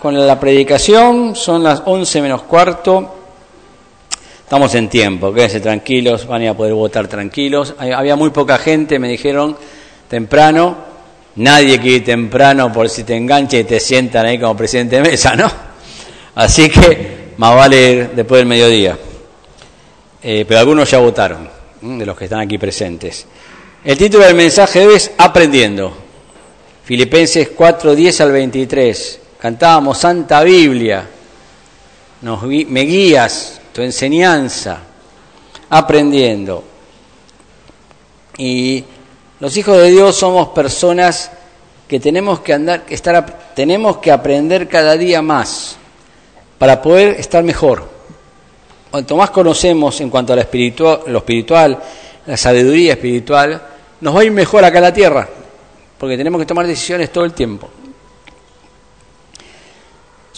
con la predicación, son las 11 menos cuarto. Estamos en tiempo, quédense tranquilos, van a poder votar tranquilos. Había muy poca gente, me dijeron temprano. Nadie quiere ir temprano por si te engancha y te sientan ahí como presidente de mesa, ¿no? Así que más vale ir después del mediodía. Eh, pero algunos ya votaron, de los que están aquí presentes. El título del mensaje es Aprendiendo. Filipenses 4, 10 al 23. Cantábamos Santa Biblia. Nos, me guías, tu enseñanza. Aprendiendo. Y los hijos de Dios somos personas que tenemos que andar, estar, tenemos que aprender cada día más para poder estar mejor. Cuanto más conocemos en cuanto a lo espiritual, lo espiritual, la sabiduría espiritual, nos va a ir mejor acá en la tierra porque tenemos que tomar decisiones todo el tiempo.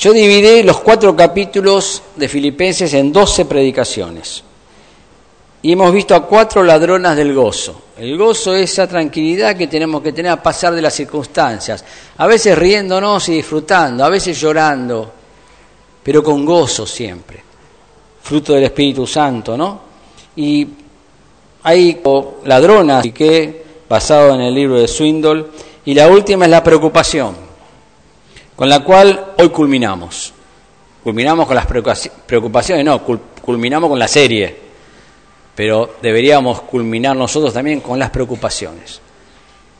Yo dividí los cuatro capítulos de Filipenses en doce predicaciones. Y hemos visto a cuatro ladronas del gozo. El gozo es esa tranquilidad que tenemos que tener a pasar de las circunstancias. A veces riéndonos y disfrutando, a veces llorando, pero con gozo siempre. Fruto del Espíritu Santo, ¿no? Y hay ladronas que basado en el libro de Swindle, y la última es la preocupación, con la cual hoy culminamos. Culminamos con las preocupaciones, no, culminamos con la serie, pero deberíamos culminar nosotros también con las preocupaciones.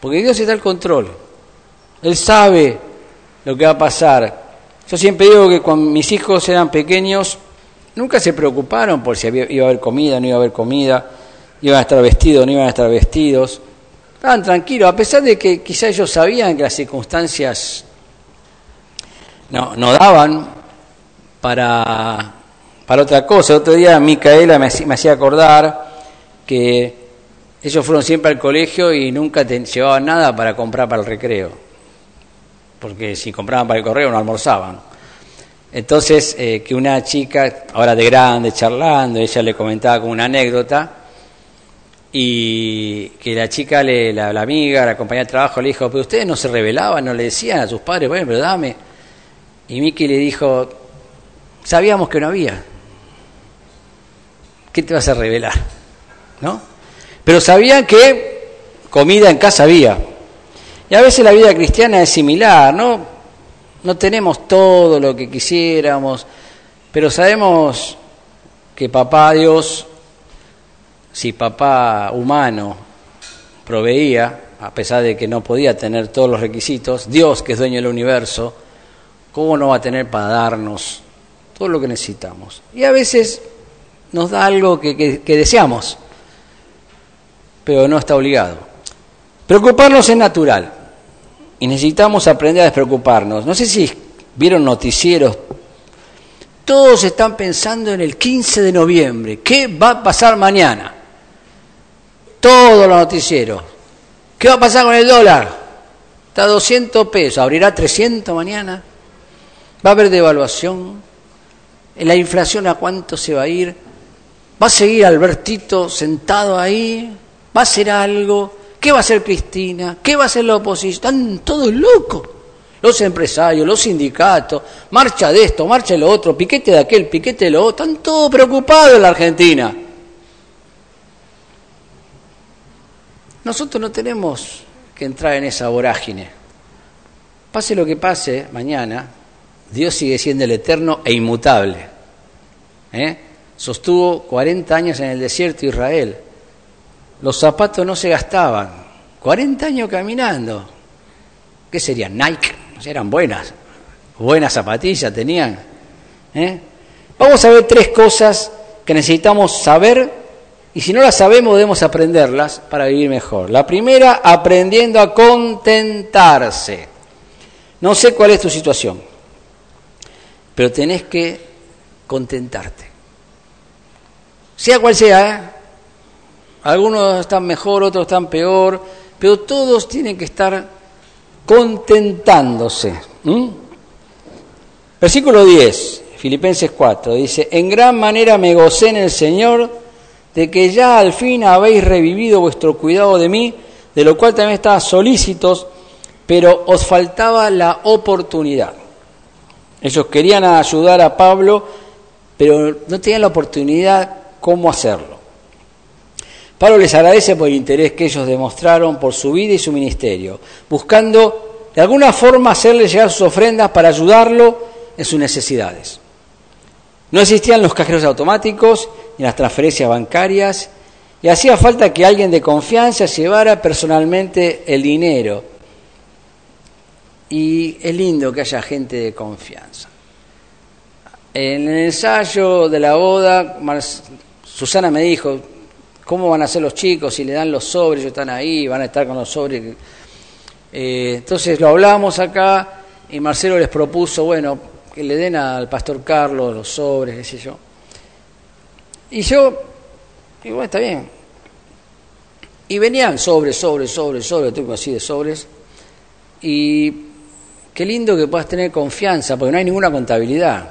Porque Dios está al control, Él sabe lo que va a pasar. Yo siempre digo que cuando mis hijos eran pequeños, nunca se preocuparon por si iba a haber comida, no iba a haber comida, iban a estar vestidos, no iban a estar vestidos Estaban tranquilos, a pesar de que quizá ellos sabían que las circunstancias no, no daban para, para otra cosa. Otro día Micaela me, hacía acordar que ellos fueron siempre al colegio y nunca te llevaban nada para comprar para el recreo, porque si compraban para el correo no almorzaban. Entonces, eh, que una chica, ahora de grande, charlando, ella le comentaba como una anécdota, y que la chica, le, la, amiga, la compañera de trabajo le dijo, pero ustedes no se revelaban, no le decían a sus padres, bueno, pero dame. Y Miki le dijo, sabíamos que no había. ¿Qué te vas a revelar? ¿No? Pero sabían que comida en casa había. Y a veces la vida cristiana es similar, ¿no? No tenemos todo lo que quisiéramos, pero sabemos que papá Dios si papá humano proveía, a pesar de que no podía tener todos los requisitos, Dios, que es dueño del universo, ¿cómo no va a tener para darnos todo lo que necesitamos? Y a veces nos da algo que, deseamos, pero no está obligado. Preocuparnos es natural y necesitamos aprender a despreocuparnos. No sé si vieron noticieros, todos están pensando en el 15 de noviembre, ¿qué va a pasar mañana? todos los noticieros. ¿Qué va a pasar con el dólar? Está a 200 pesos, abrirá 300 mañana. Va a haber devaluación. ¿La inflación a cuánto se va a ir? ¿Va a seguir Albertito sentado ahí? ¿Va a hacer algo? ¿Qué va a hacer Cristina? ¿Qué va a hacer la oposición? Están todos locos. Los empresarios, los sindicatos, marcha de esto, marcha de lo otro, piquete de aquel, piquete de lo otro. Están todos preocupados en la Argentina. Nosotros no tenemos que entrar en esa vorágine. Pase lo que pase mañana, Dios sigue siendo el eterno e inmutable. ¿Eh? Sostuvo 40 años en el desierto de Israel. Los zapatos no se gastaban. 40 años caminando. ¿Qué serían? Nike. Eran buenas. Buenas zapatillas tenían. ¿Eh? Vamos a ver tres cosas que necesitamos saber y si no las sabemos, debemos aprenderlas para vivir mejor. La primera, aprendiendo a contentarse. No sé cuál es tu situación, pero tenés que contentarte. Sea cual sea, ¿eh? algunos están mejor, otros están peor, pero todos tienen que estar contentándose. Versículo 10, Filipenses 4, dice, en gran manera me gocé en el Señor de que ya al fin habéis revivido vuestro cuidado de mí, de lo cual también estaba solícitos, pero os faltaba la oportunidad. Ellos querían ayudar a Pablo, pero no tenían la oportunidad cómo hacerlo. Pablo les agradece por el interés que ellos demostraron por su vida y su ministerio, buscando de alguna forma hacerle llegar sus ofrendas para ayudarlo en sus necesidades. No existían los cajeros automáticos ni las transferencias bancarias y hacía falta que alguien de confianza llevara personalmente el dinero. Y es lindo que haya gente de confianza. En el ensayo de la boda, Susana me dijo, ¿cómo van a ser los chicos si le dan los sobres? Ellos están ahí, van a estar con los sobres. Eh, entonces lo hablamos acá y Marcelo les propuso, bueno, que le den al pastor Carlos los sobres, qué sé yo. Y yo, y bueno, está bien. Y venían sobres, sobres, sobres, sobres, tengo así de sobres. Y qué lindo que puedas tener confianza, porque no hay ninguna contabilidad.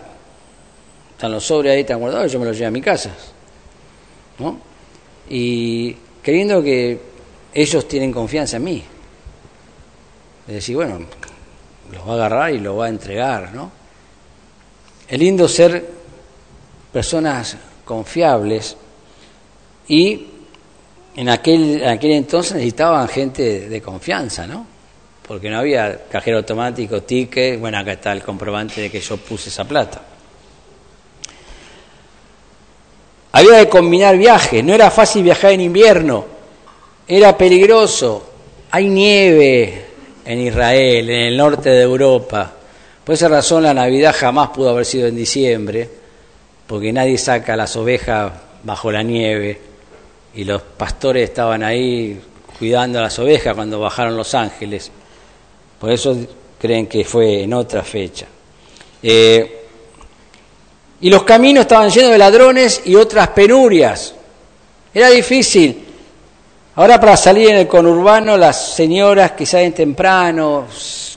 Están los sobres ahí, están guardados, yo me los llevo a mi casa. ¿No? Y qué lindo que ellos tienen confianza en mí. Es decir, bueno, los va a agarrar y los va a entregar, ¿no? Es lindo ser personas confiables y en aquel, en aquel entonces necesitaban gente de confianza, ¿no? Porque no había cajero automático, ticket, bueno, acá está el comprobante de que yo puse esa plata. Había que combinar viajes, no era fácil viajar en invierno, era peligroso, hay nieve en Israel, en el norte de Europa, por esa razón la Navidad jamás pudo haber sido en diciembre, porque nadie saca las ovejas bajo la nieve. Y los pastores estaban ahí cuidando a las ovejas cuando bajaron los ángeles. Por eso creen que fue en otra fecha. Eh, y los caminos estaban llenos de ladrones y otras penurias. Era difícil. Ahora para salir en el conurbano, las señoras que salen temprano,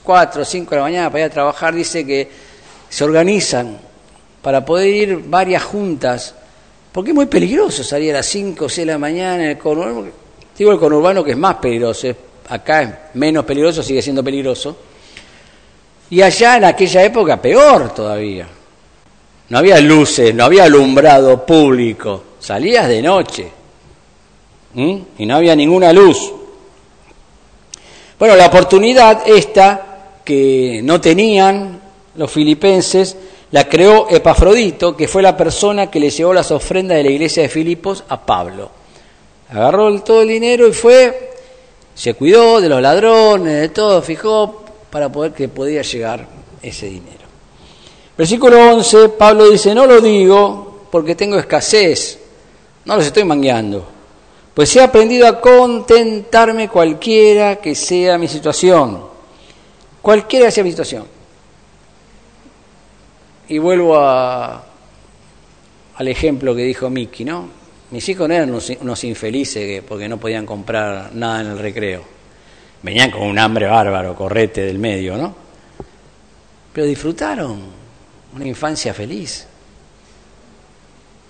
4 o 5 de la mañana para ir a trabajar, dice que se organizan para poder ir varias juntas, porque es muy peligroso salir a las 5 o 6 de la mañana en el conurbano. Digo el conurbano que es más peligroso, acá es menos peligroso, sigue siendo peligroso. Y allá en aquella época peor todavía. No había luces, no había alumbrado público, salías de noche y no había ninguna luz. Bueno, la oportunidad esta que no tenían los filipenses, la creó Epafrodito, que fue la persona que le llevó las ofrendas de la iglesia de Filipos a Pablo. Agarró todo el dinero y fue, se cuidó de los ladrones, de todo, fijó para poder que podía llegar ese dinero. Versículo 11, Pablo dice, no lo digo porque tengo escasez, no los estoy mangueando, pues he aprendido a contentarme cualquiera que sea mi situación Cualquiera sea mi situación. Y vuelvo a, al ejemplo que dijo Miki, ¿no? Mis hijos no eran unos, infelices porque no podían comprar nada en el recreo. Venían con un hambre bárbaro, correte del medio, ¿no? Pero disfrutaron una infancia feliz.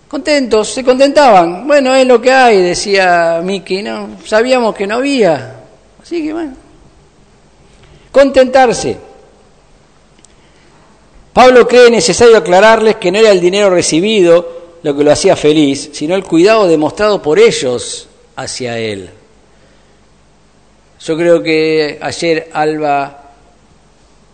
Contentos, se contentaban. Bueno, es lo que hay, decía Miki, ¿no? Sabíamos que no había. Así que bueno, Contentarse. Pablo cree necesario aclararles que no era el dinero recibido lo que lo hacía feliz, sino el cuidado demostrado por ellos hacia él. Yo creo que ayer Alba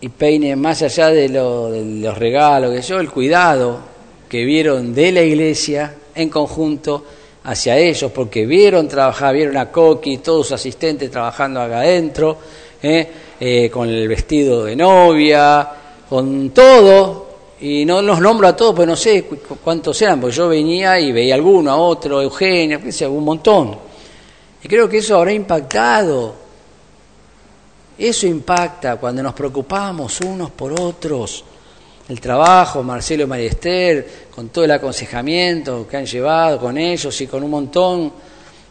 y Peine, más allá de, los regalos, que yo, el cuidado que vieron de la iglesia en conjunto hacia ellos, porque vieron trabajar, vieron a Coqui, todos sus asistentes trabajando acá adentro, ¿eh? Eh, con el vestido de novia, con todo, y no los nombro a todos, pues no sé cuántos eran, porque yo venía y veía alguno, a otro, Eugenio, un montón. Y creo que eso habrá impactado. Eso impacta cuando nos preocupamos unos por otros. El trabajo, Marcelo y María con todo el aconsejamiento que han llevado con ellos y con un montón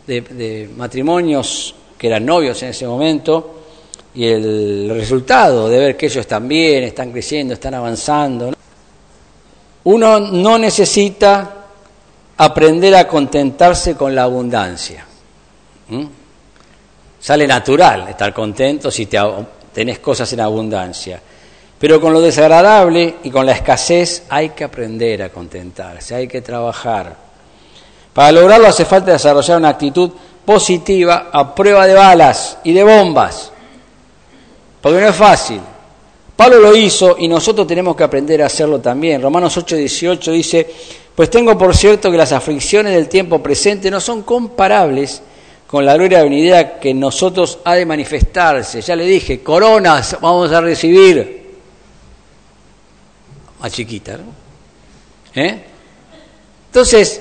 de matrimonios que eran novios en ese momento, y el resultado de ver que ellos bien, están creciendo, están avanzando. Uno no necesita aprender a contentarse con la abundancia. Sale natural estar contento si te, tenés cosas en abundancia. Pero con lo desagradable y con la escasez hay que aprender a contentarse, hay que trabajar. Para lograrlo hace falta desarrollar una actitud positiva a prueba de balas y de bombas, porque no es fácil. Pablo lo hizo y nosotros tenemos que aprender a hacerlo también. Romanos 8:18 dice, pues tengo por cierto que las aflicciones del tiempo presente no son comparables con la gloria venidera que en nosotros ha de manifestarse. Ya le dije, coronas vamos a recibir más chiquita, ¿no? ¿Eh? Entonces,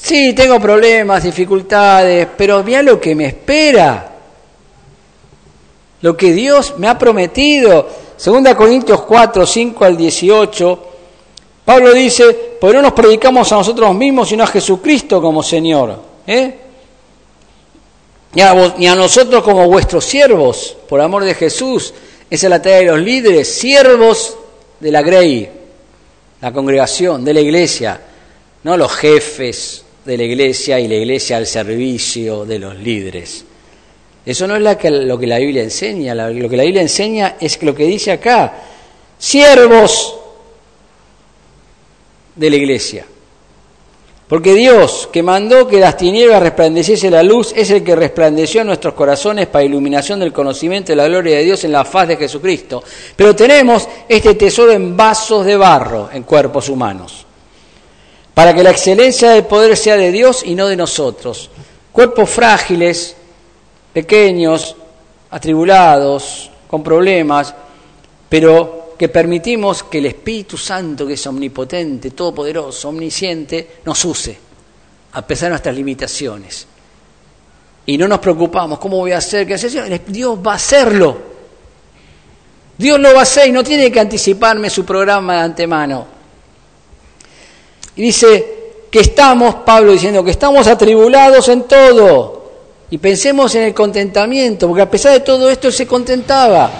sí, tengo problemas, dificultades, pero mira lo que me espera, lo que Dios me ha prometido. Segunda Corintios 4, 5 al 18, Pablo dice, pues no nos predicamos a nosotros mismos, sino a Jesucristo como Señor. ¿eh? Ni, a ni a nosotros como vuestros siervos, por amor de Jesús. Esa es la tarea de los líderes, siervos de la Grey, la congregación de la iglesia, no los jefes de la iglesia y la iglesia al servicio de los líderes. Eso no es lo que la Biblia enseña, lo que la Biblia enseña es lo que dice acá, siervos de la iglesia. Porque Dios, que mandó que las tinieblas resplandeciese la luz, es el que resplandeció en nuestros corazones para iluminación del conocimiento de la gloria de Dios en la faz de Jesucristo. Pero tenemos este tesoro en vasos de barro, en cuerpos humanos, para que la excelencia del poder sea de Dios y no de nosotros. Cuerpos frágiles, pequeños, atribulados, con problemas, pero que permitimos que el Espíritu Santo, que es omnipotente, todopoderoso, omnisciente, nos use, a pesar de nuestras limitaciones. Y no nos preocupamos, ¿cómo voy a hacer? ¿Qué hacer? Dios va a hacerlo. Dios lo va a hacer y no tiene que anticiparme su programa de antemano. Y dice que estamos, Pablo diciendo, que estamos atribulados en todo. Y pensemos en el contentamiento, porque a pesar de todo esto se contentaba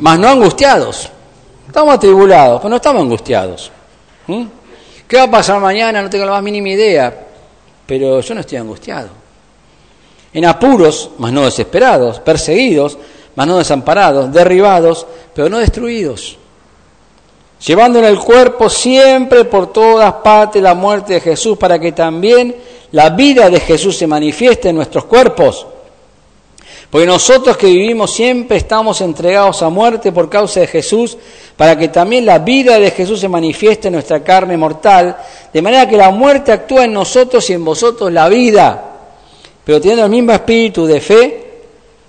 mas no angustiados. Estamos atribulados, pero no estamos angustiados. ¿Mm? ¿Qué va a pasar mañana? No tengo la más mínima idea, pero yo no estoy angustiado. En apuros, mas no desesperados, perseguidos, mas no desamparados, derribados, pero no destruidos. Llevando en el cuerpo siempre por todas partes la muerte de Jesús, para que también la vida de Jesús se manifieste en nuestros cuerpos porque nosotros que vivimos siempre estamos entregados a muerte por causa de Jesús, para que también la vida de Jesús se manifieste en nuestra carne mortal, de manera que la muerte actúa en nosotros y en vosotros la vida. Pero teniendo el mismo espíritu de fe,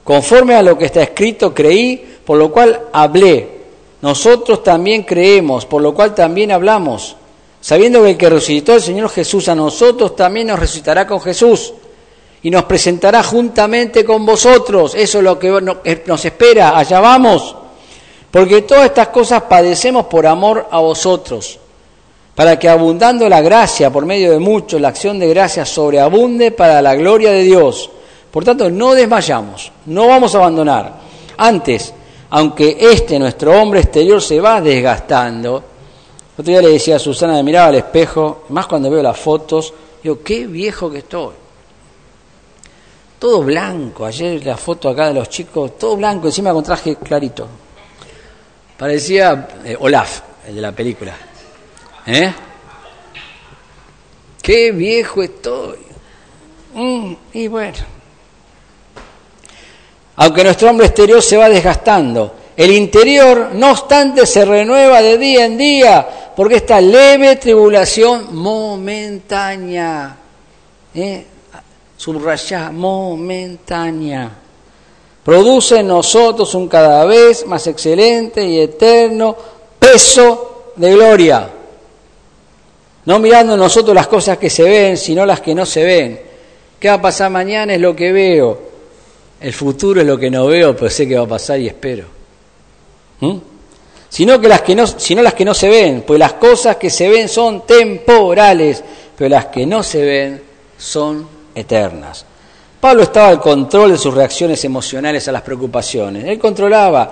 conforme a lo que está escrito, creí, por lo cual hablé. Nosotros también creemos, por lo cual también hablamos, sabiendo que el que resucitó el Señor Jesús a nosotros también nos resucitará con Jesús y nos presentará juntamente con vosotros. Eso es lo que eh, nos espera, allá vamos. Porque todas estas cosas padecemos por amor a vosotros, para que abundando la gracia por medio de muchos, la acción de gracia sobreabunde para la gloria de Dios. Por tanto, no desmayamos, no vamos a abandonar. Antes, aunque este nuestro hombre exterior se va desgastando, otro día le decía a Susana, me miraba al espejo, más cuando veo las fotos, digo, qué viejo que estoy todo blanco. Ayer la foto acá de los chicos, todo blanco, encima con traje clarito. Parecía eh, Olaf, el de la película. ¿Eh? Qué viejo estoy. Mm, y bueno. Aunque nuestro hombre exterior se va desgastando, el interior, no obstante, se renueva de día en día, porque esta leve tribulación momentánea. ¿eh? momentánea. Produce en nosotros un cada vez más excelente y eterno peso de gloria. No mirando nosotros las cosas que se ven, sino las que no se ven. ¿Qué va a pasar mañana? Es lo que veo. El futuro es lo que no veo, pero sé que va a pasar y espero. ¿Mm? Sino, que las que no, sino las que no se ven, pues las cosas que se ven son temporales, pero las que no se ven son eternas. Pablo estaba al control de sus reacciones emocionales a las preocupaciones. Él controlaba.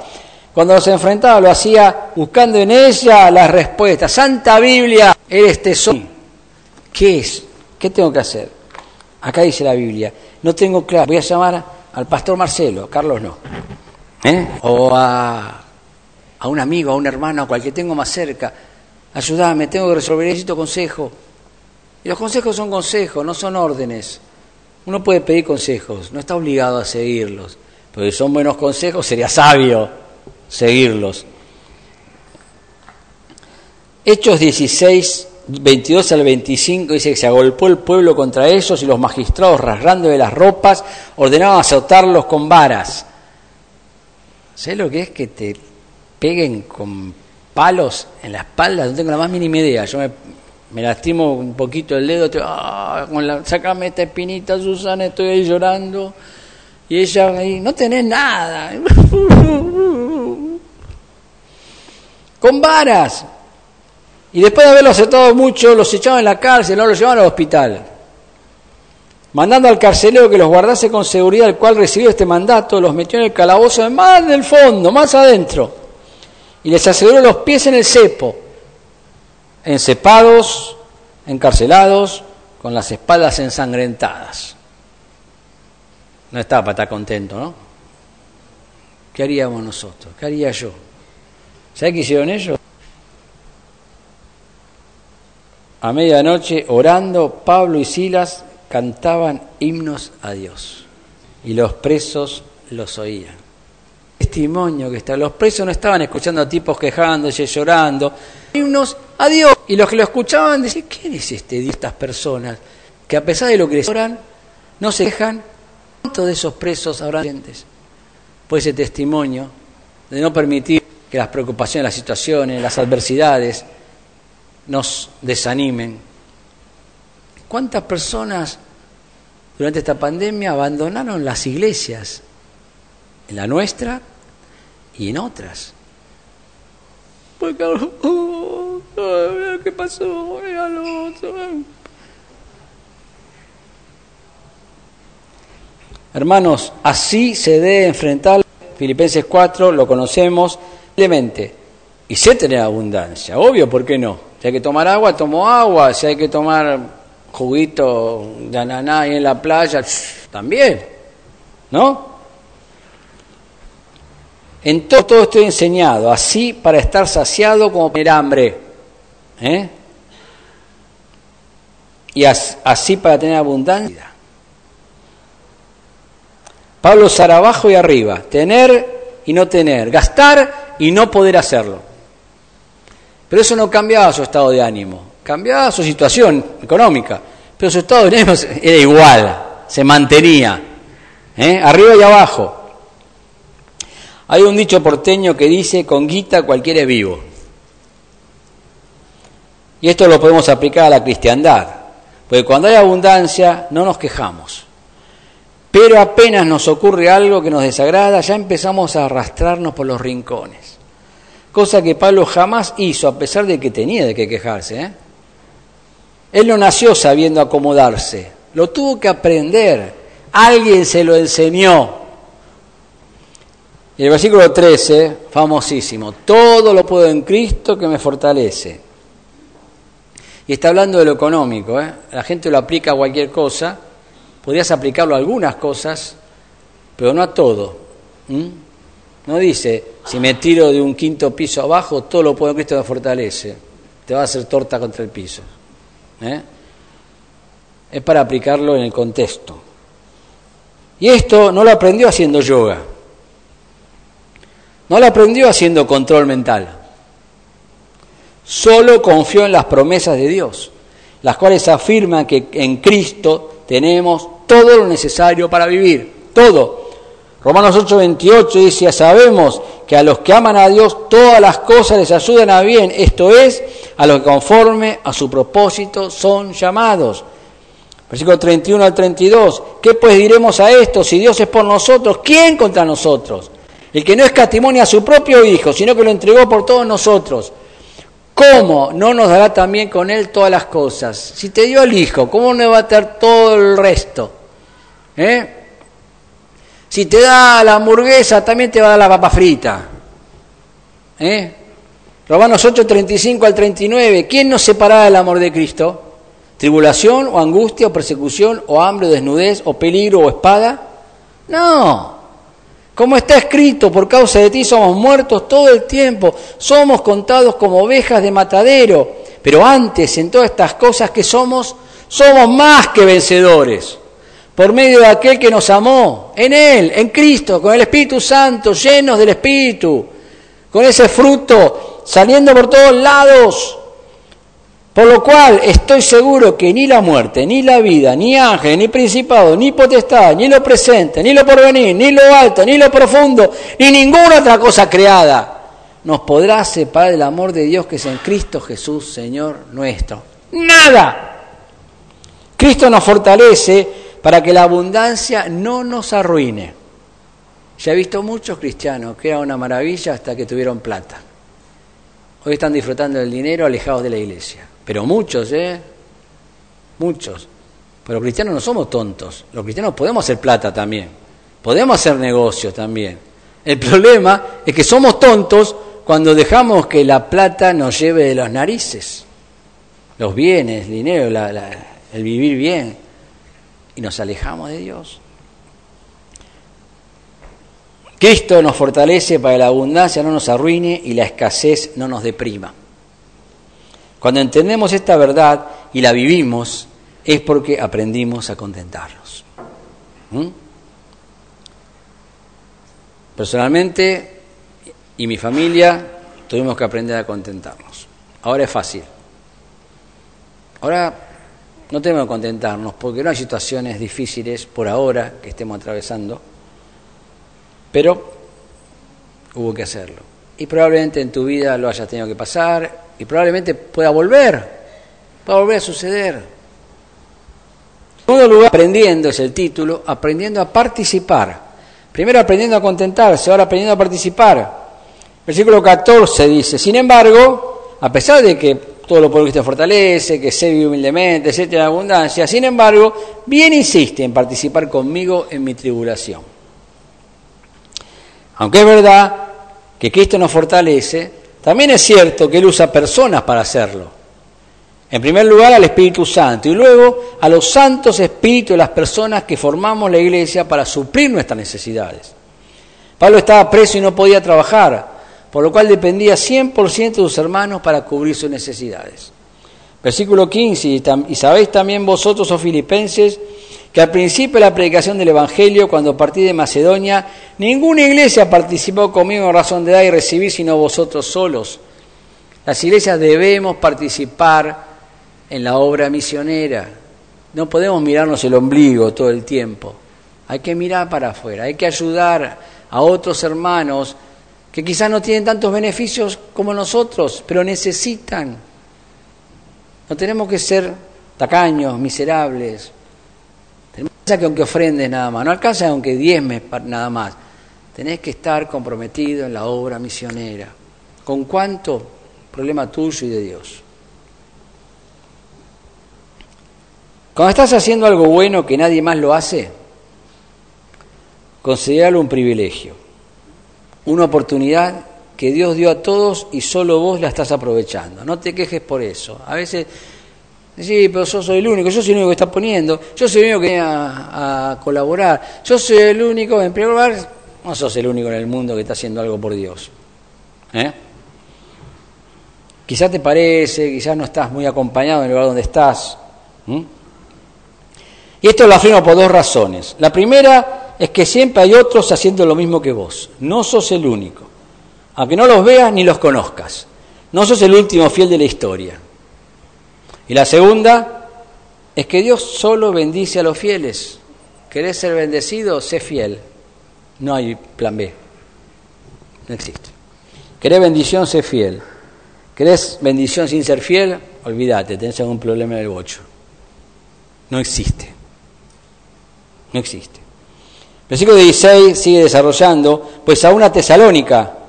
Cuando se enfrentaba lo hacía buscando en ella las respuestas. Santa Biblia, eres tesoro. ¿Qué es? ¿Qué tengo que hacer? Acá dice la Biblia. No tengo claro. Voy a llamar al pastor Marcelo, Carlos no. ¿Eh? O a a un amigo, a un hermano, a cualquier que tengo más cerca. Ayúdame, tengo que resolver, necesito consejo. Y los consejos son consejos, no son órdenes. Uno puede pedir consejos, no está obligado a seguirlos. Pero si son buenos consejos, sería sabio seguirlos. Hechos 16, 22 al 25 dice que se agolpó el pueblo contra ellos y los magistrados, rasgando de las ropas, ordenaban azotarlos con varas. ¿Sabes lo que es que te peguen con palos en la espalda? No tengo la más mínima idea. Yo me, lastimo un poquito el dedo, te, ah, con la, sacame esta espinita, Susana, estoy ahí llorando. Y ella ahí, no tenés nada. con varas. Y después de haberlos aceptado mucho, los echaban en la cárcel, no los llevaban al hospital. Mandando al carcelero que los guardase con seguridad, el cual recibió este mandato, los metió en el calabozo más del fondo, más adentro. Y les aseguró los pies en el cepo, encepados, encarcelados, con las espaldas ensangrentadas. No estaba para estar contento, ¿no? ¿Qué haríamos nosotros? ¿Qué haría yo? ¿Sabes qué hicieron ellos? A medianoche, orando, Pablo y Silas cantaban himnos a Dios y los presos los oían. Testimonio que está. Los presos no estaban escuchando a tipos quejándose, llorando. Himnos a Dios. Y los que lo escuchaban decían, ¿quién es este de estas personas? Que a pesar de lo que les oran, no se quejan. ¿Cuántos de esos presos habrán dientes? Pues ese testimonio de no permitir que las preocupaciones, las situaciones, las adversidades, nos desanimen. ¿Cuántas personas durante esta pandemia abandonaron las iglesias? En la nuestra y en otras. Porque, oh, ¿qué pasó? Hermanos, así se debe enfrentar Filipenses 4, lo conocemos simplemente. Y sé tener abundancia, obvio, ¿por qué no? Si hay que tomar agua, tomo agua. Si hay que tomar juguito de ananá ahí en la playa, también. ¿No? En todo, todo estoy enseñado, así para estar saciado como tener hambre. ¿eh? Y así para tener abundancia. Pablo usará abajo y arriba, tener y no tener, gastar y no poder hacerlo. Pero eso no cambiaba su estado de ánimo, cambiaba su situación económica, pero su estado de ánimo era igual, se mantenía, ¿eh? arriba y abajo. Hay un dicho porteño que dice, con guita cualquiera es vivo. Y esto lo podemos aplicar a la cristiandad, porque cuando hay abundancia no nos quejamos. Pero apenas nos ocurre algo que nos desagrada, ya empezamos a arrastrarnos por los rincones cosa que Pablo jamás hizo, a pesar de que tenía de qué quejarse. ¿eh? Él no nació sabiendo acomodarse, lo tuvo que aprender, alguien se lo enseñó. Y el versículo 13, famosísimo, todo lo puedo en Cristo que me fortalece. Y está hablando de lo económico, ¿eh? la gente lo aplica a cualquier cosa, podrías aplicarlo a algunas cosas, pero no a todo. No dice, si me tiro de un quinto piso abajo, todo lo puedo Cristo me fortalece. Te va a hacer torta contra el piso. ¿eh? Es para aplicarlo en el contexto. Y esto no lo aprendió haciendo yoga. No lo aprendió haciendo control mental. Solo confió en las promesas de Dios, las cuales afirman que en Cristo tenemos todo lo necesario para vivir. Todo. Romanos 8:28 dice, sabemos que a los que aman a Dios todas las cosas les ayudan a bien, esto es, a los que conforme a su propósito son llamados. Versículo 31 al 32, ¿qué pues diremos a esto? Si Dios es por nosotros, ¿quién contra nosotros? El que no escatimonia a su propio Hijo, sino que lo entregó por todos nosotros. ¿Cómo no nos dará también con Él todas las cosas? Si te dio el Hijo, ¿cómo no va a tener todo el resto? ¿Eh? Si te da la hamburguesa, también te va a dar la papa frita. ¿Eh? Romanos 8, 35 al 39. ¿Quién nos separará del amor de Cristo? ¿Tribulación o angustia o persecución o hambre o desnudez o peligro o espada? No. Como está escrito, por causa de ti somos muertos todo el tiempo, somos contados como ovejas de matadero. Pero antes, en todas estas cosas que somos, somos más que vencedores. Por medio de aquel que nos amó, en Él, en Cristo, con el Espíritu Santo, llenos del Espíritu, con ese fruto saliendo por todos lados. Por lo cual estoy seguro que ni la muerte, ni la vida, ni ángel, ni principado, ni potestad, ni lo presente, ni lo porvenir, ni lo alto, ni lo profundo, ni ninguna otra cosa creada nos podrá separar del amor de Dios que es en Cristo Jesús, Señor nuestro. Nada. Cristo nos fortalece para que la abundancia no nos arruine. Ya he visto muchos cristianos que era una maravilla hasta que tuvieron plata. Hoy están disfrutando del dinero alejados de la iglesia. Pero muchos, ¿eh? Muchos. Pero los cristianos no somos tontos. Los cristianos podemos hacer plata también. Podemos hacer negocios también. El problema es que somos tontos cuando dejamos que la plata nos lleve de las narices. Los bienes, el dinero, el vivir bien. Y nos alejamos de Dios. Cristo nos fortalece para que la abundancia no nos arruine y la escasez no nos deprima. Cuando entendemos esta verdad y la vivimos, es porque aprendimos a contentarnos. ¿Mm? Personalmente y mi familia tuvimos que aprender a contentarnos. Ahora es fácil. Ahora no tenemos que contentarnos porque no hay situaciones difíciles por ahora que estemos atravesando, pero hubo que hacerlo. Y probablemente en tu vida lo hayas tenido que pasar y probablemente pueda volver, pueda volver a suceder. En segundo lugar, aprendiendo es el título, aprendiendo a participar. Primero aprendiendo a contentarse, ahora aprendiendo a participar. Versículo 14 dice, sin embargo, a pesar de que todo lo pueblo te fortalece, que sé humildemente, etcétera, abundancia, sin embargo, bien insiste en participar conmigo en mi tribulación. Aunque es verdad que Cristo nos fortalece, también es cierto que Él usa personas para hacerlo. En primer lugar al Espíritu Santo y luego a los santos espíritus de las personas que formamos la iglesia para suplir nuestras necesidades. Pablo estaba preso y no podía trabajar, por lo cual dependía 100% de sus hermanos para cubrir sus necesidades. Versículo 15, y sabéis también vosotros, oh filipenses, al principio de la predicación del Evangelio, cuando partí de Macedonia, ninguna iglesia participó conmigo en razón de dar y recibir, sino vosotros solos. Las iglesias debemos participar en la obra misionera. No podemos mirarnos el ombligo todo el tiempo. Hay que mirar para afuera, hay que ayudar a otros hermanos que quizás no tienen tantos beneficios como nosotros, pero necesitan. No tenemos que ser tacaños, miserables, que aunque ofrendes nada más, no alcanza aunque diezmes nada más. Tenés que estar comprometido en la obra misionera. ¿Con cuánto? Problema tuyo y de Dios. Cuando estás haciendo algo bueno que nadie más lo hace, consideralo un privilegio, una oportunidad que Dios dio a todos y solo vos la estás aprovechando. No te quejes por eso. A veces Sí, pero yo soy el único, yo soy el único que está poniendo, yo soy el único que viene a, colaborar, yo soy el único, en primer lugar, no sos el único en el mundo que está haciendo algo por Dios. ¿Eh? Quizás te parece, quizás no estás muy acompañado en el lugar donde estás. Y esto lo afirmo por dos razones. La primera es que siempre hay otros haciendo lo mismo que vos. No sos el único. Aunque no los veas ni los conozcas. No sos el último fiel de la historia. Y la segunda es que Dios solo bendice a los fieles. ¿Querés ser bendecido? Sé fiel. No hay plan B. No existe. ¿Querés bendición? Sé fiel. ¿Querés bendición sin ser fiel? Olvídate, tenés algún problema en el bocho. No existe. No existe. Versículo 16 sigue desarrollando, pues a una tesalónica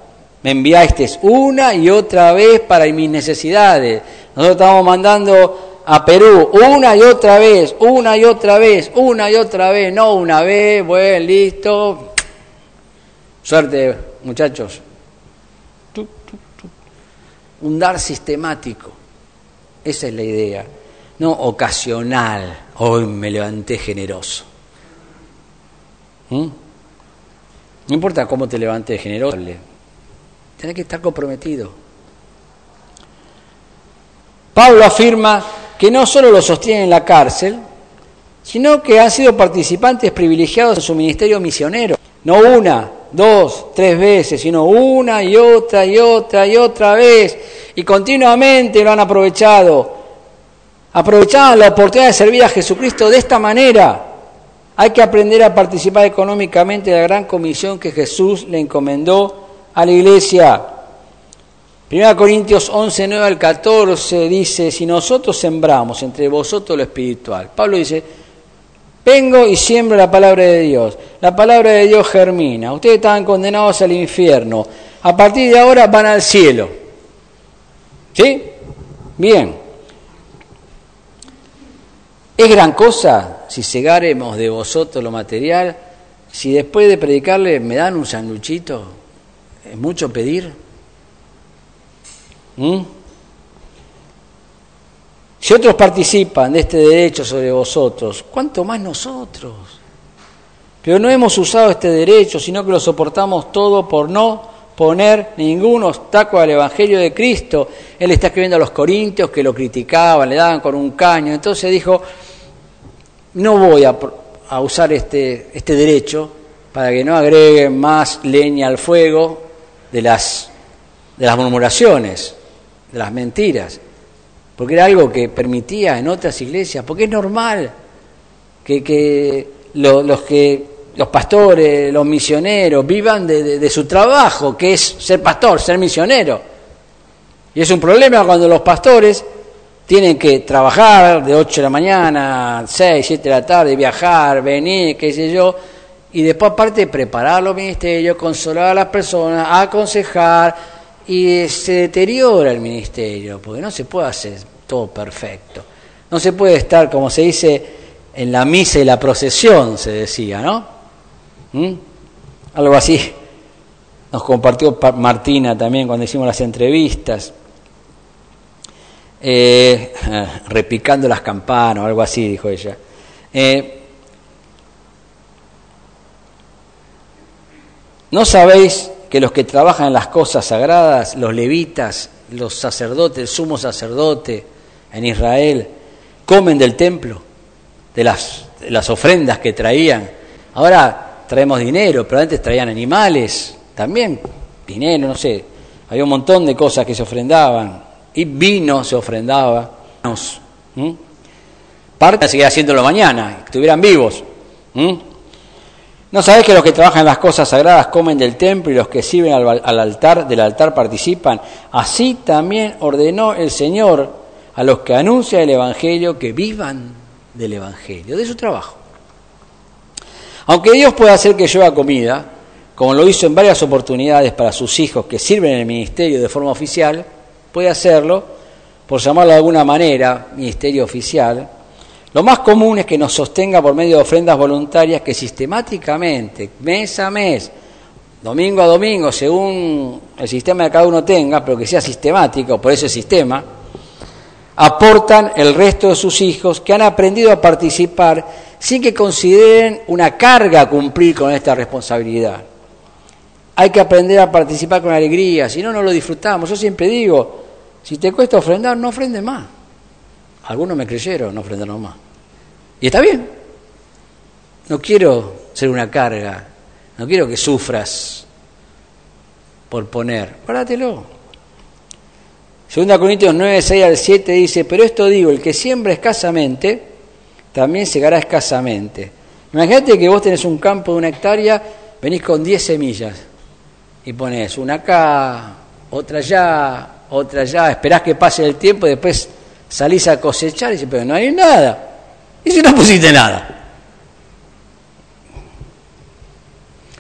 me enviaste una y otra vez para mis necesidades. Nosotros estamos mandando a Perú una y otra vez, una y otra vez, una y otra vez, no una vez, bueno, listo. Suerte, muchachos. Un dar sistemático. Esa es la idea. No ocasional. Hoy me levanté generoso. ¿Mm? No importa cómo te levantes generoso, tenés que estar comprometido. Pablo afirma que no solo lo sostiene en la cárcel, sino que han sido participantes privilegiados en su ministerio misionero. No una, dos, tres veces, sino una y otra y otra y otra vez. Y continuamente lo han aprovechado. Aprovechaban la oportunidad de servir a Jesucristo de esta manera. Hay que aprender a participar económicamente de la gran comisión que Jesús le encomendó a la iglesia. 1 Corintios 11, 9 al 14 dice, si nosotros sembramos entre vosotros lo espiritual. Pablo dice, vengo y siembro la palabra de Dios. La palabra de Dios germina. Ustedes estaban condenados al infierno. A partir de ahora van al cielo. ¿Sí? Bien. ¿Es gran cosa si cegaremos de vosotros lo material, si después de predicarle me dan un sanduchito, ¿es mucho pedir? ¿Mm? Si otros participan de este derecho sobre vosotros, ¿cuánto más nosotros? Pero no hemos usado este derecho, sino que lo soportamos todo por no poner ningún obstáculo al Evangelio de Cristo. Él está escribiendo a los corintios que lo criticaban, le daban con un caño. Entonces dijo, no voy a, usar este, este derecho para que no agreguen más leña al fuego de las, de las murmuraciones, de las mentiras, porque era algo que permitía en otras iglesias, porque es normal que, que los que los pastores, los misioneros vivan de su trabajo, que es ser pastor, ser misionero. Y es un problema cuando los pastores tienen que trabajar de 8 de la mañana, 6, 7 de la tarde, viajar, venir, qué sé yo, y después aparte preparar los ministerios, consolar a las personas, aconsejar, y se deteriora el ministerio, porque no se puede hacer todo perfecto. No se puede estar, como se dice, en la misa y la procesión, se decía, ¿no? ¿Mm? Algo así nos compartió Martina también cuando hicimos las entrevistas. Eh, repicando las campanas o algo así, dijo ella. Eh, ¿No sabéis que los que trabajan en las cosas sagradas, los levitas, los sacerdotes, el sumo sacerdote en Israel, comen del templo, de las, ofrendas que traían? Ahora traemos dinero, pero antes traían animales, también dinero, no sé, había un montón de cosas que se ofrendaban y vino se ofrendaba. Parte seguía haciéndolo mañana, que estuvieran vivos. ¿No sabés que los que trabajan en las cosas sagradas comen del templo y los que sirven al, al, altar del altar participan? Así también ordenó el Señor a los que anuncian el Evangelio que vivan del Evangelio, de su trabajo. Aunque Dios pueda hacer que lleva comida, como lo hizo en varias oportunidades para sus hijos que sirven en el ministerio de forma oficial, puede hacerlo, por llamarlo de alguna manera, ministerio oficial, lo más común es que nos sostenga por medio de ofrendas voluntarias que sistemáticamente, mes a mes, domingo a domingo, según el sistema que cada uno tenga, pero que sea sistemático, por ese sistema, aportan el resto de sus hijos que han aprendido a participar sin que consideren una carga cumplir con esta responsabilidad. Hay que aprender a participar con alegría, si no, no lo disfrutamos. Yo siempre digo, si te cuesta ofrendar, no ofrende más. Algunos me creyeron, no ofrendaron más. Y está bien. No quiero ser una carga, no quiero que sufras por poner. Párátelo. Segunda Corintios 9, 6 al 7 dice, pero esto digo, el que siembra escasamente, también segará escasamente. Imagínate que vos tenés un campo de una hectárea, venís con 10 semillas y pones una acá, otra allá, otra allá, esperás que pase el tiempo y después salís a cosechar y dices, pero no hay nada. ¿Y si no pusiste nada?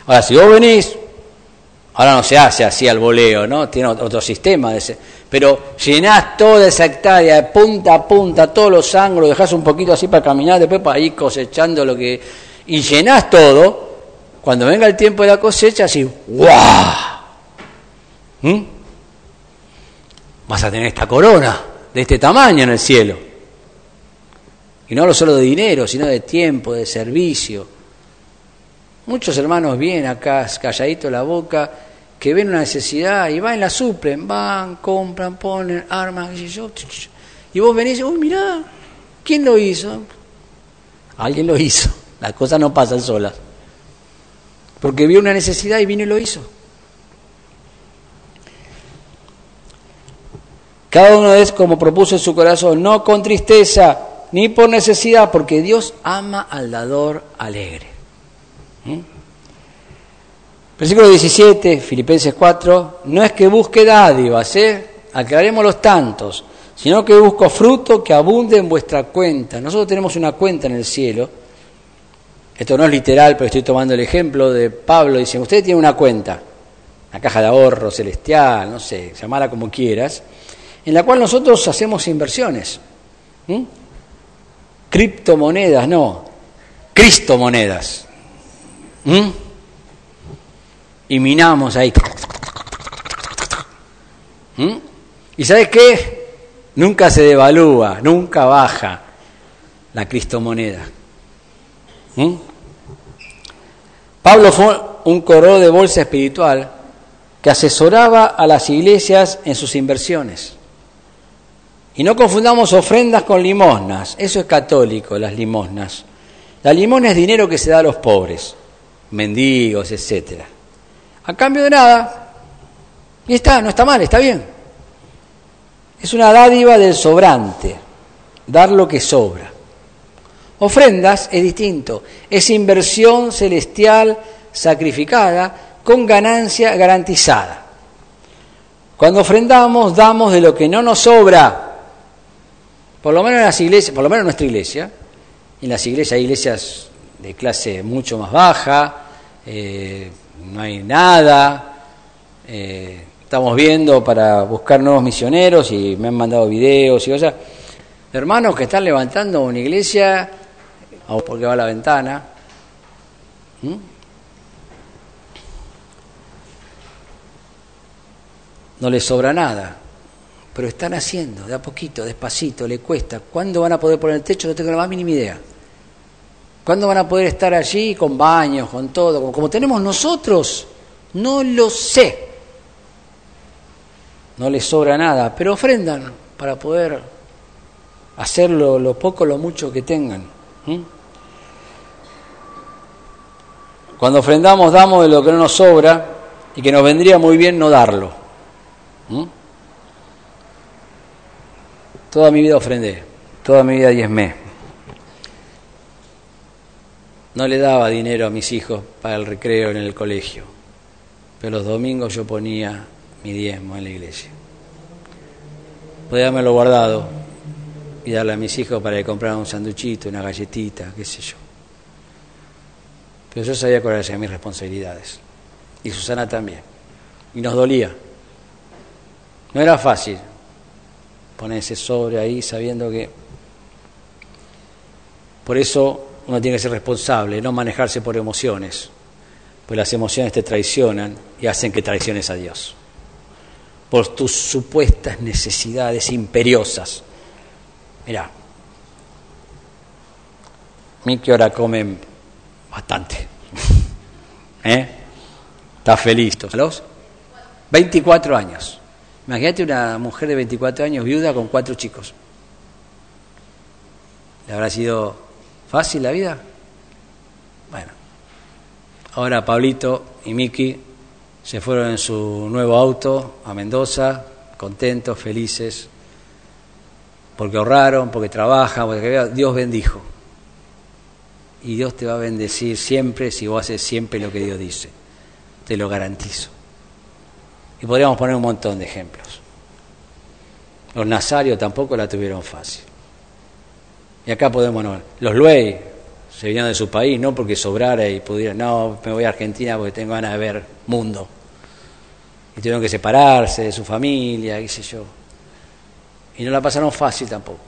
Ahora, si vos venís, ahora no se hace así al voleo, ¿no? Tiene otro sistema, de ese, pero llenás toda esa hectárea de punta a punta, todos los ángulos, dejás un poquito así para caminar, después para ir cosechando lo que... Y llenás todo, cuando venga el tiempo de la cosecha, así, ¡guau! ¿Mm? Vas a tener esta corona de este tamaño en el cielo. Y no solo de dinero, sino de tiempo, de servicio. Muchos hermanos vienen acá calladito la boca, que ven una necesidad y van y la suplen, van, compran, ponen, arman, y yo. Y vos venís y uy, mirá, ¿quién lo hizo? Alguien lo hizo. Las cosas no pasan solas. Porque vio una necesidad y vino y lo hizo. Cada uno es como propuso en su corazón, no con tristeza ni por necesidad, porque Dios ama al dador alegre. ¿Mm? Versículo 17, Filipenses 4, no es que busque dádivas, ¿eh? aclaremos los tantos, sino que busco fruto que abunde en vuestra cuenta. Nosotros tenemos una cuenta en el cielo. Esto no es literal, pero estoy tomando el ejemplo de Pablo. Dice, usted tiene una cuenta, una caja de ahorro celestial, no sé, llamala como quieras en la cual nosotros hacemos inversiones. Criptomonedas, no, cristomonedas. Y minamos ahí. ¿Y sabes qué? Nunca se devalúa, nunca baja la cristomoneda. Pablo fue un corredor de bolsa espiritual que asesoraba a las iglesias en sus inversiones. Y no confundamos ofrendas con limosnas. Eso es católico, las limosnas. La limosna es dinero que se da a los pobres, mendigos, etc. A cambio de nada. Y está, no está mal, está bien. Es una dádiva del sobrante, dar lo que sobra. Ofrendas es distinto, es inversión celestial sacrificada con ganancia garantizada. Cuando ofrendamos, damos de lo que no nos sobra por lo menos en las iglesias, por lo menos en nuestra iglesia, en las iglesias hay iglesias de clase mucho más baja, eh, no hay nada, eh, estamos viendo para buscar nuevos misioneros y me han mandado videos y cosas. Hermanos que están levantando una iglesia, porque va a la ventana, no les sobra nada pero están haciendo de a poquito, despacito, le cuesta. ¿Cuándo van a poder poner el techo? No tengo la más mínima idea. ¿Cuándo van a poder estar allí con baños, con todo, como, tenemos nosotros? No lo sé. No les sobra nada, pero ofrendan para poder hacerlo lo poco, lo mucho que tengan. Cuando ofrendamos, damos de lo que no nos sobra y que nos vendría muy bien no darlo. Toda mi vida ofrendé, toda mi vida diezmé. No le daba dinero a mis hijos para el recreo en el colegio, pero los domingos yo ponía mi diezmo en la iglesia. Podía haberlo guardado y darle a mis hijos para que compraran un sanduchito, una galletita, qué sé yo. Pero yo sabía cuáles eran mis responsabilidades. Y Susana también. Y nos dolía. No era fácil, poner ese sobre ahí sabiendo que... Por eso uno tiene que ser responsable, no manejarse por emociones, pues las emociones te traicionan y hacen que traiciones a Dios. Por tus supuestas necesidades imperiosas. Mira, Miki ahora come bastante. ¿Eh? Está feliz. ¿A los 24 años. Imagínate una mujer de 24 años viuda con cuatro chicos. ¿Le habrá sido fácil la vida? Bueno, ahora Pablito y Miki se fueron en su nuevo auto a Mendoza, contentos, felices, porque ahorraron, porque trabajan, porque Dios bendijo. Y Dios te va a bendecir siempre si vos haces siempre lo que Dios dice. Te lo garantizo. Y podríamos poner un montón de ejemplos. Los nazarios tampoco la tuvieron fácil. Y acá podemos, no, los Luey se vinieron de su país, no porque sobrara y pudiera, no, me voy a Argentina porque tengo ganas de ver mundo. Y tuvieron que separarse de su familia, qué sé yo. Y no la pasaron fácil tampoco.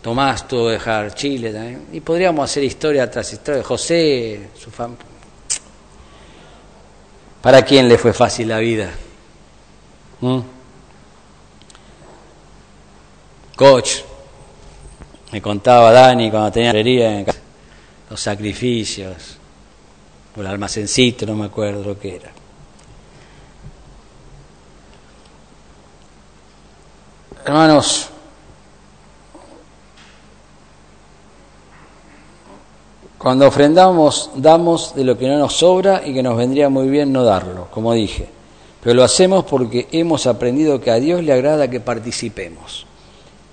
Tomás tuvo que dejar Chile también. Y podríamos hacer historia tras historia. José, su familia ¿Para quién le fue fácil la vida? ¿Mm? Coach, me contaba Dani cuando tenía herrería en casa. los sacrificios, o el almacencito, no me acuerdo lo que era. Hermanos, cuando ofrendamos, damos de lo que no nos sobra y que nos vendría muy bien no darlo, como dije. Pero lo hacemos porque hemos aprendido que a Dios le agrada que participemos.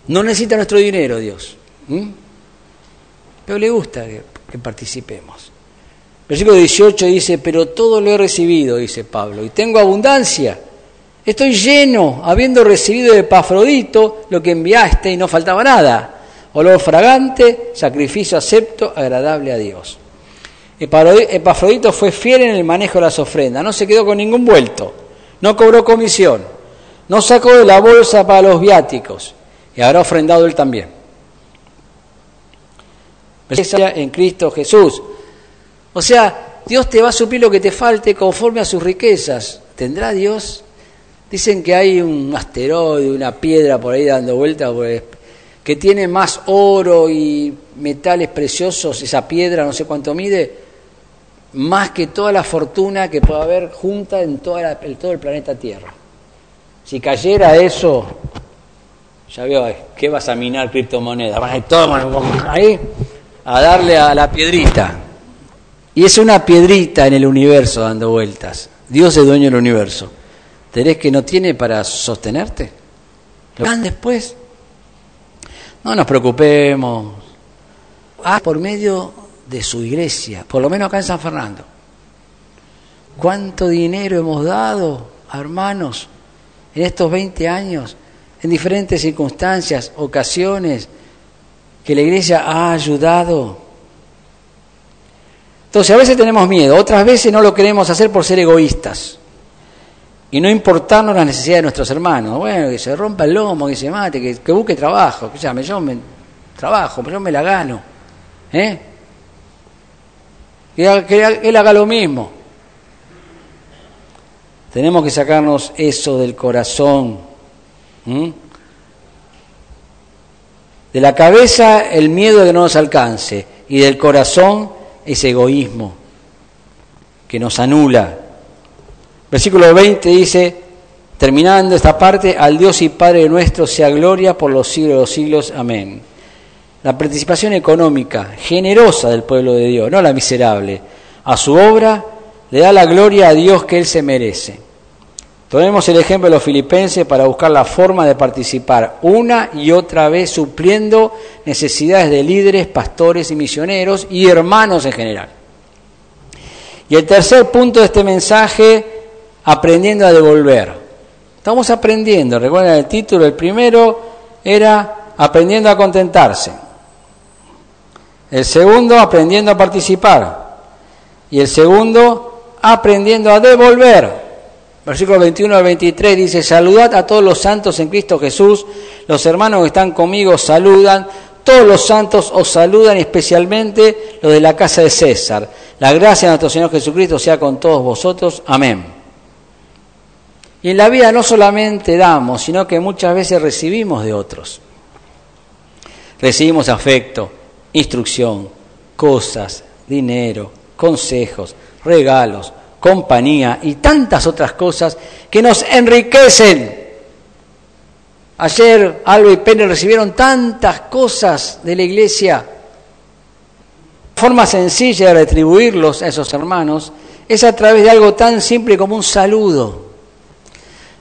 No necesita nuestro dinero Dios, pero le gusta que, que participemos. Versículo 18 dice, pero todo lo he recibido, dice Pablo, y tengo abundancia Estoy lleno, habiendo recibido de Epafrodito lo que enviaste y no faltaba nada. Olor fragante, sacrificio acepto, agradable a Dios. Epafrodito fue fiel en el manejo de las ofrendas, no se quedó con ningún vuelto, no cobró comisión, no sacó de la bolsa para los viáticos y habrá ofrendado él también. En Cristo Jesús. O sea, Dios te va a suplir lo que te falte conforme a sus riquezas. ¿Tendrá Dios Dicen que hay un asteroide, una piedra por ahí dando vuelta, pues, que tiene más oro y metales preciosos, esa piedra, no sé cuánto mide, más que toda la fortuna que pueda haber junta en toda todo el planeta Tierra. Si cayera eso, ya veo, ¿qué vas a minar criptomonedas? Van a ir ahí a darle a la piedrita. Y es una piedrita en el universo dando vueltas. Dios es dueño del universo. ¿Tenés que no tiene para sostenerte? Lo después. No nos preocupemos. Ah, por medio de su iglesia, por lo menos acá en San Fernando. ¿Cuánto dinero hemos dado, hermanos, en estos 20 años, en diferentes circunstancias, ocasiones, que la iglesia ha ayudado? Entonces, a veces tenemos miedo, otras veces no lo queremos hacer por ser egoístas y no importarnos las necesidades de nuestros hermanos. Bueno, que se rompa el lomo, que se mate, que, busque trabajo, que llame, yo me trabajo, yo me la gano. ¿eh? Que, él haga lo mismo. Tenemos que sacarnos eso del corazón. De la cabeza el miedo de que no nos alcance y del corazón ese egoísmo que nos anula Versículo 20 dice, terminando esta parte, al Dios y Padre nuestro sea gloria por los siglos de los siglos. Amén. La participación económica generosa del pueblo de Dios, no la miserable, a su obra le da la gloria a Dios que Él se merece. Tomemos el ejemplo de los filipenses para buscar la forma de participar una y otra vez supliendo necesidades de líderes, pastores y misioneros y hermanos en general. Y el tercer punto de este mensaje aprendiendo a devolver. Estamos aprendiendo, recuerden el título, el primero era aprendiendo a contentarse. El segundo, aprendiendo a participar. Y el segundo, aprendiendo a devolver. Versículo 21 al 23 dice, saludad a todos los santos en Cristo Jesús, los hermanos que están conmigo saludan, todos los santos os saludan, especialmente los de la casa de César. La gracia de nuestro Señor Jesucristo sea con todos vosotros. Amén. Y en la vida no solamente damos, sino que muchas veces recibimos de otros. Recibimos afecto, instrucción, cosas, dinero, consejos, regalos, compañía y tantas otras cosas que nos enriquecen. Ayer Alba y Pene recibieron tantas cosas de la iglesia. forma sencilla de retribuirlos a esos hermanos es a través de algo tan simple como un saludo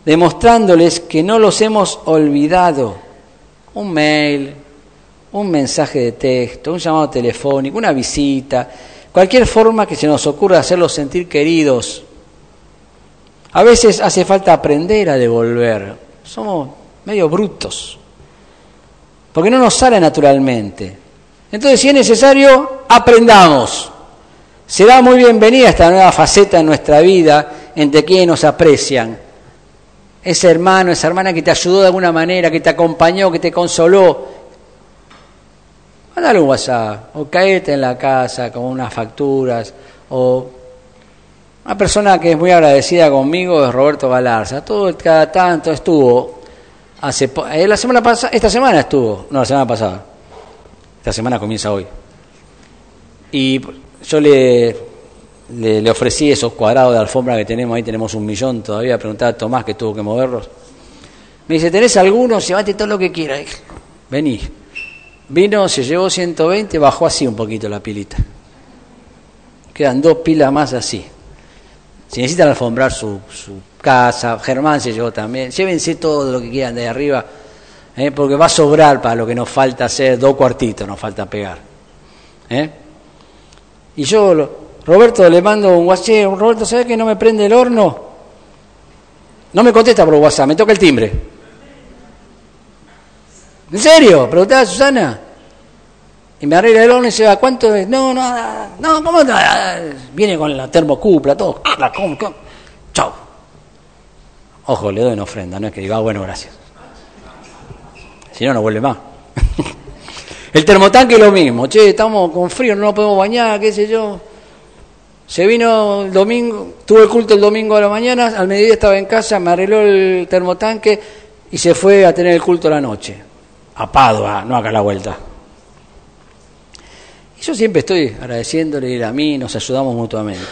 demostrándoles que no los hemos olvidado. Un mail, un mensaje de texto, un llamado telefónico, una visita, cualquier forma que se nos ocurra hacerlos sentir queridos. A veces hace falta aprender a devolver. Somos medio brutos, porque no nos sale naturalmente. Entonces, si es necesario, aprendamos. Será muy bienvenida esta nueva faceta en nuestra vida entre quienes nos aprecian ese hermano, esa hermana que te ayudó de alguna manera, que te acompañó, que te consoló, mandale un WhatsApp o caete en la casa con unas facturas o una persona que es muy agradecida conmigo es Roberto Galarza. Todo cada tanto estuvo hace eh, la semana pasada, esta semana estuvo, no la semana pasada. Esta semana comienza hoy. Y yo le, le, ofrecí esos cuadrados de alfombra que tenemos ahí, tenemos un millón todavía, preguntaba a Tomás que tuvo que moverlos. Me dice, ¿tenés algunos? Llévate todo lo que quieras. Vení. Vino, se llevó 120, bajó así un poquito la pilita. Quedan dos pilas más así. Si necesitan alfombrar su, su casa, Germán se llevó también. Llévense todo lo que quieran de arriba, ¿eh? porque va a sobrar para lo que nos falta hacer, dos cuartitos nos falta pegar. ¿eh? Y yo, Roberto, le mando un WhatsApp, Roberto, ¿sabes que no me prende el horno? No me contesta por WhatsApp, me toca el timbre. ¿En serio? Preguntaba a Susana. Y me arregla el horno y se va, ¿cuánto es? No, no, no, ¿cómo? No? Viene con la termocupla, todo. Chao. Ojo, le doy una ofrenda, no es que diga, ah, bueno, gracias. Si no, no vuelve más. El termotanque es lo mismo. Che, estamos con frío, no nos podemos bañar, qué sé yo. Se vino el domingo, tuvo el culto el domingo a la mañana, al mediodía estaba en casa, me arregló el termotanque y se fue a tener el culto la noche. A Padua, no acá la vuelta. Y yo siempre estoy agradeciéndole a mí, nos ayudamos mutuamente.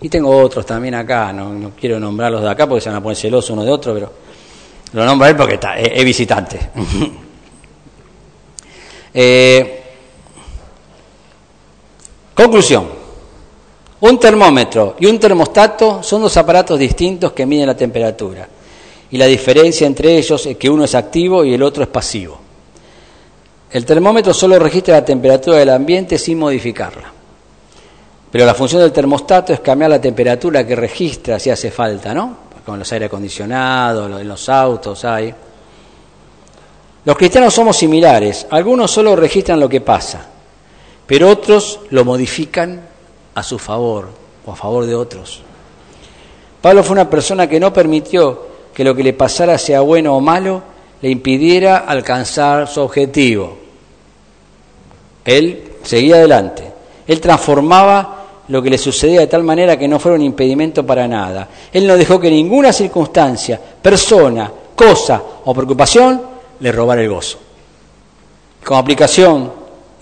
Y tengo otros también acá, no, quiero nombrarlos de acá porque se van a poner celosos uno de otro, pero lo nombro a él porque es visitante. Eh, conclusión. Un termómetro y un termostato son dos aparatos distintos que miden la temperatura. Y la diferencia entre ellos es que uno es activo y el otro es pasivo. El termómetro solo registra la temperatura del ambiente sin modificarla. Pero la función del termostato es cambiar la temperatura que registra si hace falta, ¿no? Con los aire acondicionados, en los autos hay. Los cristianos somos similares, algunos solo registran lo que pasa, pero otros lo modifican a su favor o a favor de otros. Pablo fue una persona que no permitió que lo que le pasara sea bueno o malo, le impidiera alcanzar su objetivo. Él seguía adelante, él transformaba lo que le sucedía de tal manera que no fuera un impedimento para nada. Él no dejó que ninguna circunstancia, persona, cosa o preocupación le robar el gozo. Como aplicación,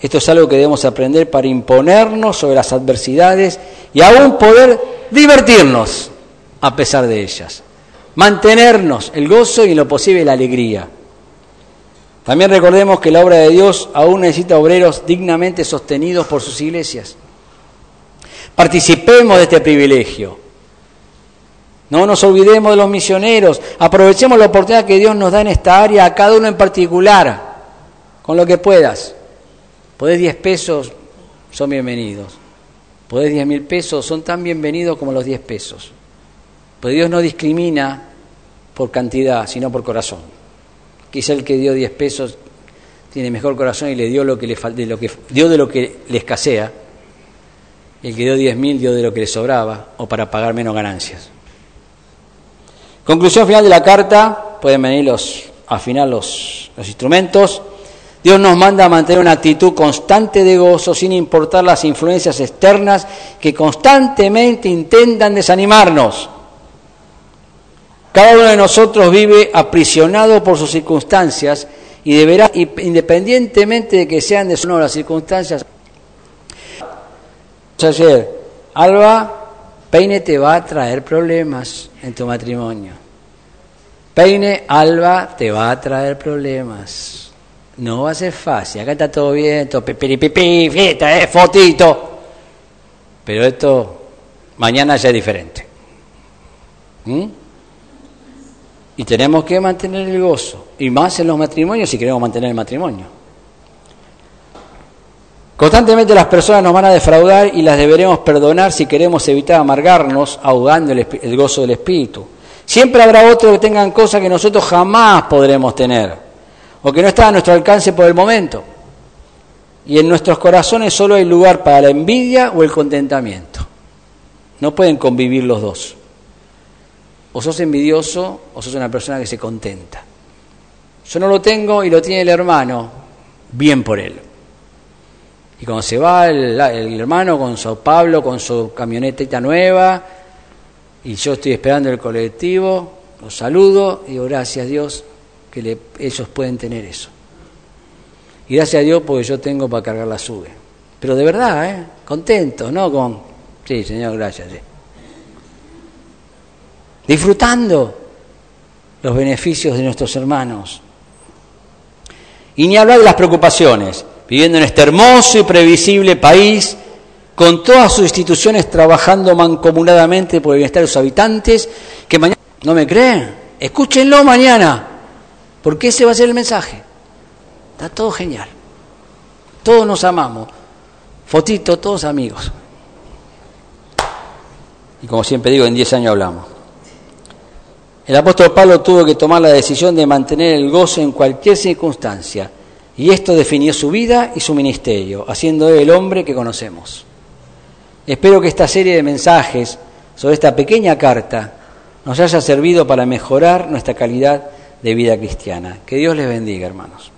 esto es algo que debemos aprender para imponernos sobre las adversidades y aún poder divertirnos a pesar de ellas. Mantenernos el gozo y en lo posible la alegría. También recordemos que la obra de Dios aún necesita obreros dignamente sostenidos por sus iglesias. Participemos de este privilegio. No nos olvidemos de los misioneros. Aprovechemos la oportunidad que Dios nos da en esta área, a cada uno en particular, con lo que puedas. Podés 10 pesos, son bienvenidos. Podés 10 mil pesos, son tan bienvenidos como los 10 pesos. Pues Dios no discrimina por cantidad, sino por corazón. Quizá el que dio 10 pesos tiene mejor corazón y le dio lo que le de lo que dio de lo que le escasea. El que dio 10 mil dio de lo que le sobraba o para pagar menos ganancias. Conclusión final de la carta, pueden venir los, al final los, los instrumentos. Dios nos manda a mantener una actitud constante de gozo sin importar las influencias externas que constantemente intentan desanimarnos. Cada uno de nosotros vive aprisionado por sus circunstancias y deberá, independientemente de que sean de las circunstancias. Ayer, Alba Peine te va a traer problemas en tu matrimonio. Peine, Alba, te va a traer problemas. No va a ser fácil. Acá está todo bien, todo fiesta, eh, fotito. Pero esto mañana ya es diferente. ¿Mm? Y tenemos que mantener el gozo. Y más en los matrimonios si queremos mantener el matrimonio. Constantemente las personas nos van a defraudar y las deberemos perdonar si queremos evitar amargarnos ahogando el, gozo del Espíritu. Siempre habrá otros que tengan cosas que nosotros jamás podremos tener o que no están a nuestro alcance por el momento. Y en nuestros corazones solo hay lugar para la envidia o el contentamiento. No pueden convivir los dos. O sos envidioso o sos una persona que se contenta. Yo no lo tengo y lo tiene el hermano, bien por él. Y cuando se va el, hermano con su Pablo, con su camionetita nueva, y yo estoy esperando el colectivo, los saludo y digo gracias Dios que ellos pueden tener eso. Y gracias a Dios porque yo tengo para cargar la sube. pero de verdad, ¿eh? contentos, ¿no? Con, sí, Señor, gracias. Sí. Disfrutando los beneficios de nuestros hermanos. Y ni hablar de las preocupaciones, viviendo en este hermoso y previsible país, con todas sus instituciones trabajando mancomunadamente por el bienestar de sus habitantes, que mañana, ¿no me creen? Escúchenlo mañana, porque ese va a ser el mensaje. Está todo genial. Todos nos amamos. Fotito, todos amigos. Y como siempre digo, en 10 años hablamos. El apóstol Pablo tuvo que tomar la decisión de mantener el gozo en cualquier circunstancia. Y esto definió su vida y su ministerio, haciendo él el hombre que conocemos. Espero que esta serie de mensajes sobre esta pequeña carta nos haya servido para mejorar nuestra calidad de vida cristiana. Que Dios les bendiga, hermanos.